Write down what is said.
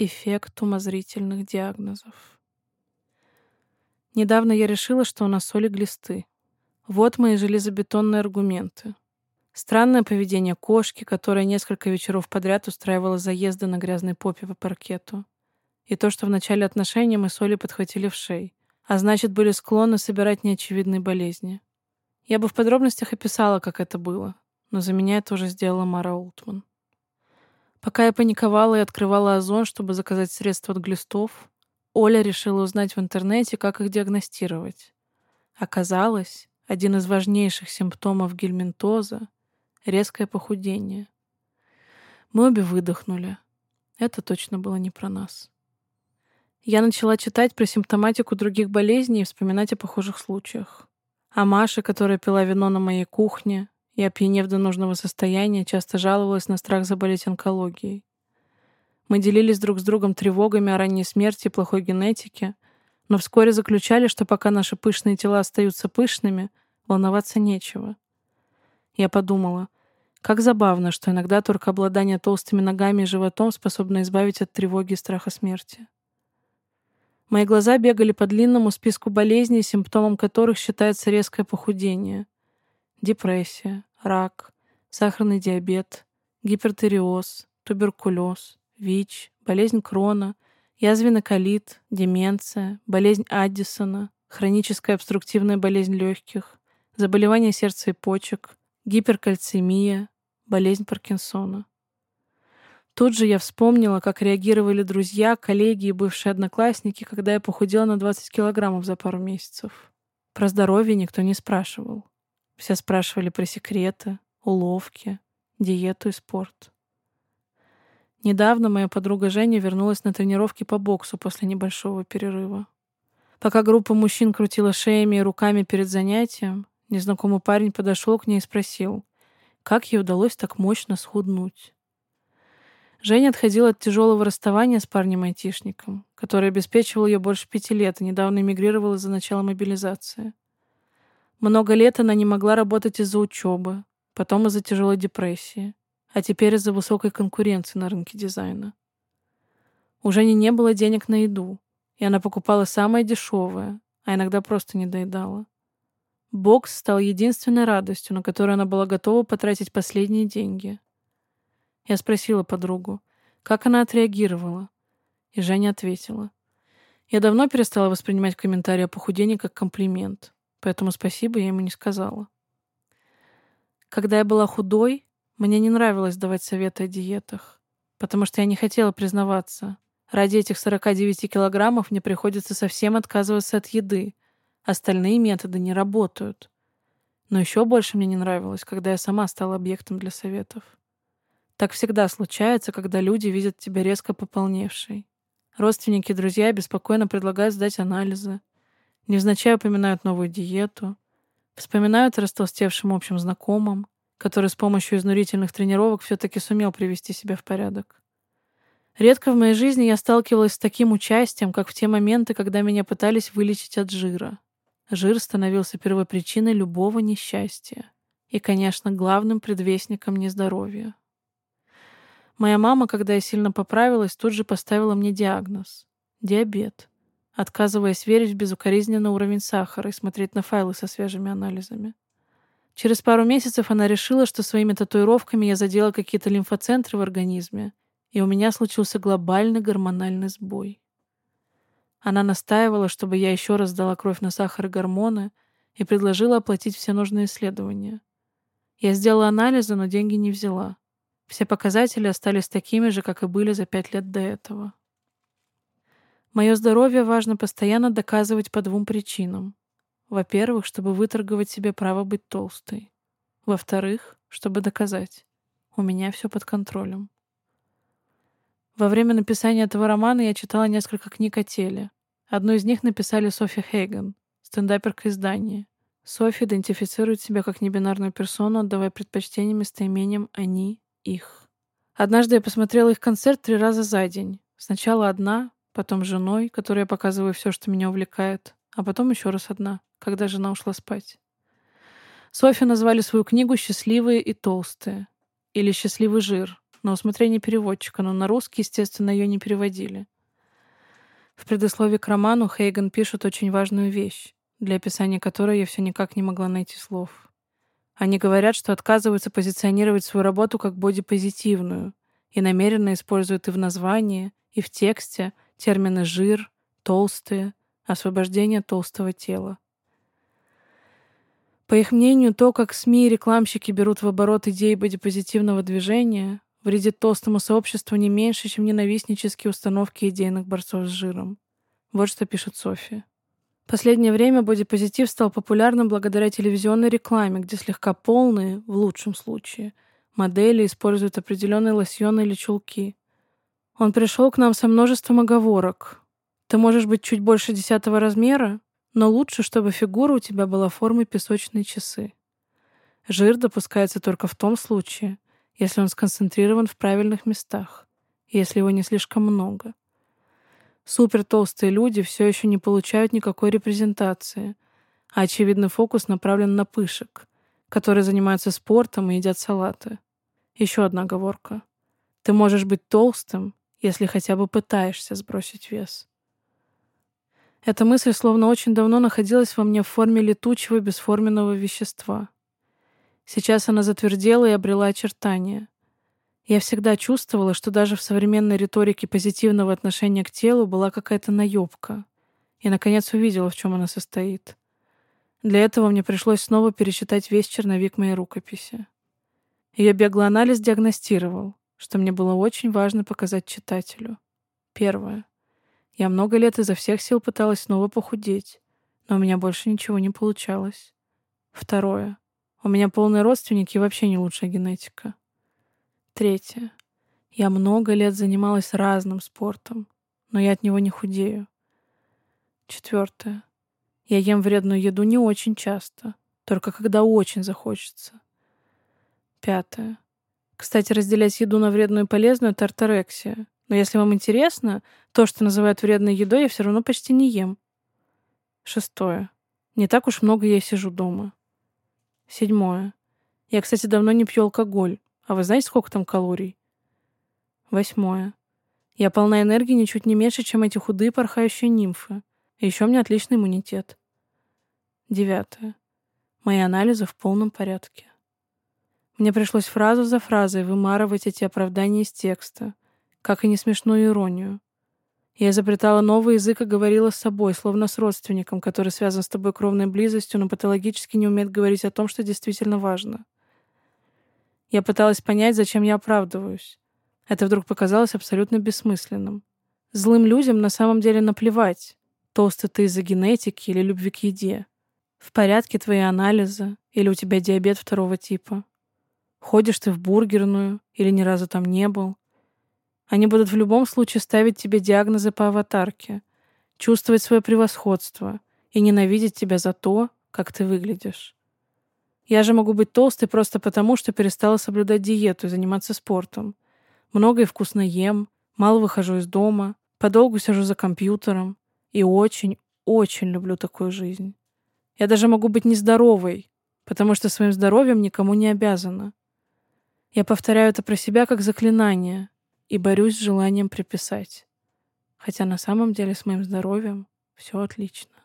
Эффект умозрительных диагнозов. Недавно я решила, что у нас соли глисты. Вот мои железобетонные аргументы. Странное поведение кошки, которая несколько вечеров подряд устраивала заезды на грязной попе по паркету. И то, что в начале отношений мы соли подхватили в шей, а значит, были склонны собирать неочевидные болезни. Я бы в подробностях описала, как это было, но за меня это уже сделала Мара Олтман. Пока я паниковала и открывала озон, чтобы заказать средства от глистов, Оля решила узнать в интернете, как их диагностировать. Оказалось, один из важнейших симптомов гельминтоза — резкое похудение. Мы обе выдохнули. Это точно было не про нас. Я начала читать про симптоматику других болезней и вспоминать о похожих случаях. О Маше, которая пила вино на моей кухне, и, опьянев до нужного состояния, часто жаловалась на страх заболеть онкологией. Мы делились друг с другом тревогами о ранней смерти и плохой генетике, но вскоре заключали, что пока наши пышные тела остаются пышными, волноваться нечего. Я подумала, как забавно, что иногда только обладание толстыми ногами и животом способно избавить от тревоги и страха смерти. Мои глаза бегали по длинному списку болезней, симптомом которых считается резкое похудение. Депрессия, рак, сахарный диабет, гипертиреоз, туберкулез, ВИЧ, болезнь Крона, язвенный колит, деменция, болезнь Аддисона, хроническая обструктивная болезнь легких, заболевание сердца и почек, гиперкальцемия, болезнь Паркинсона. Тут же я вспомнила, как реагировали друзья, коллеги и бывшие одноклассники, когда я похудела на 20 килограммов за пару месяцев. Про здоровье никто не спрашивал. Все спрашивали про секреты, уловки, диету и спорт. Недавно моя подруга Женя вернулась на тренировки по боксу после небольшого перерыва. Пока группа мужчин крутила шеями и руками перед занятием, незнакомый парень подошел к ней и спросил, как ей удалось так мощно схуднуть. Женя отходила от тяжелого расставания с парнем-айтишником, который обеспечивал ее больше пяти лет и недавно эмигрировал из-за начала мобилизации. Много лет она не могла работать из-за учебы, потом из-за тяжелой депрессии, а теперь из-за высокой конкуренции на рынке дизайна. У Жени не было денег на еду, и она покупала самое дешевое, а иногда просто не доедала. Бокс стал единственной радостью, на которую она была готова потратить последние деньги. Я спросила подругу, как она отреагировала, и Женя ответила. Я давно перестала воспринимать комментарии о похудении как комплимент. Поэтому спасибо я ему не сказала. Когда я была худой, мне не нравилось давать советы о диетах, потому что я не хотела признаваться. Ради этих 49 килограммов мне приходится совсем отказываться от еды. Остальные методы не работают. Но еще больше мне не нравилось, когда я сама стала объектом для советов. Так всегда случается, когда люди видят тебя резко пополневшей. Родственники и друзья беспокойно предлагают сдать анализы, Невзначай упоминают новую диету, вспоминают о растолстевшем общем знакомом, который с помощью изнурительных тренировок все-таки сумел привести себя в порядок. Редко в моей жизни я сталкивалась с таким участием, как в те моменты, когда меня пытались вылечить от жира. Жир становился первопричиной любого несчастья и, конечно, главным предвестником нездоровья. Моя мама, когда я сильно поправилась, тут же поставила мне диагноз — диабет отказываясь верить в безукоризненный уровень сахара и смотреть на файлы со свежими анализами. Через пару месяцев она решила, что своими татуировками я задела какие-то лимфоцентры в организме, и у меня случился глобальный гормональный сбой. Она настаивала, чтобы я еще раз сдала кровь на сахар и гормоны, и предложила оплатить все нужные исследования. Я сделала анализы, но деньги не взяла. Все показатели остались такими же, как и были за пять лет до этого. Мое здоровье важно постоянно доказывать по двум причинам. Во-первых, чтобы выторговать себе право быть толстой. Во-вторых, чтобы доказать. У меня все под контролем. Во время написания этого романа я читала несколько книг о теле. Одну из них написали Софи Хейган, стендаперка издания. Софи идентифицирует себя как небинарную персону, отдавая предпочтение местоимениям «они», «их». Однажды я посмотрела их концерт три раза за день. Сначала одна, потом женой, которой я показываю все, что меня увлекает, а потом еще раз одна, когда жена ушла спать. Софи назвали свою книгу «Счастливые и толстые» или «Счастливый жир», на усмотрение переводчика, но на русский, естественно, ее не переводили. В предисловии к роману Хейган пишет очень важную вещь, для описания которой я все никак не могла найти слов. Они говорят, что отказываются позиционировать свою работу как бодипозитивную и намеренно используют и в названии, и в тексте термины «жир», «толстые», «освобождение толстого тела». По их мнению, то, как СМИ и рекламщики берут в оборот идеи бодипозитивного движения, вредит толстому сообществу не меньше, чем ненавистнические установки идейных борцов с жиром. Вот что пишет София. Последнее время бодипозитив стал популярным благодаря телевизионной рекламе, где слегка полные, в лучшем случае, модели используют определенные лосьоны или чулки. Он пришел к нам со множеством оговорок. Ты можешь быть чуть больше десятого размера, но лучше, чтобы фигура у тебя была формы песочные часы. Жир допускается только в том случае, если он сконцентрирован в правильных местах, если его не слишком много. Супертолстые люди все еще не получают никакой репрезентации, а очевидный фокус направлен на пышек, которые занимаются спортом и едят салаты. Еще одна оговорка. Ты можешь быть толстым, если хотя бы пытаешься сбросить вес. Эта мысль словно очень давно находилась во мне в форме летучего бесформенного вещества. Сейчас она затвердела и обрела очертания. Я всегда чувствовала, что даже в современной риторике позитивного отношения к телу была какая-то наебка. И, наконец, увидела, в чем она состоит. Для этого мне пришлось снова перечитать весь черновик моей рукописи. Ее беглый анализ диагностировал, что мне было очень важно показать читателю. Первое. Я много лет изо всех сил пыталась снова похудеть, но у меня больше ничего не получалось. Второе. У меня полные родственники и вообще не лучшая генетика. Третье. Я много лет занималась разным спортом, но я от него не худею. Четвертое. Я ем вредную еду не очень часто, только когда очень захочется. Пятое. Кстати, разделять еду на вредную и полезную — это орторексия. Но если вам интересно, то, что называют вредной едой, я все равно почти не ем. Шестое. Не так уж много я сижу дома. Седьмое. Я, кстати, давно не пью алкоголь. А вы знаете, сколько там калорий? Восьмое. Я полна энергии ничуть не меньше, чем эти худые порхающие нимфы. И еще у меня отличный иммунитет. Девятое. Мои анализы в полном порядке. Мне пришлось фразу за фразой вымарывать эти оправдания из текста — как и не смешную иронию. Я изобретала новый язык и говорила с собой, словно с родственником, который связан с тобой кровной близостью, но патологически не умеет говорить о том, что действительно важно. Я пыталась понять, зачем я оправдываюсь. Это вдруг показалось абсолютно бессмысленным. Злым людям на самом деле наплевать, толстый ты из-за генетики или любви к еде. В порядке твои анализы, или у тебя диабет второго типа. Ходишь ты в бургерную, или ни разу там не был. Они будут в любом случае ставить тебе диагнозы по аватарке, чувствовать свое превосходство и ненавидеть тебя за то, как ты выглядишь. Я же могу быть толстой просто потому, что перестала соблюдать диету и заниматься спортом. Много и вкусно ем, мало выхожу из дома, подолгу сижу за компьютером и очень, очень люблю такую жизнь. Я даже могу быть нездоровой, потому что своим здоровьем никому не обязана. Я повторяю это про себя как заклинание, и борюсь с желанием приписать. Хотя на самом деле с моим здоровьем все отлично.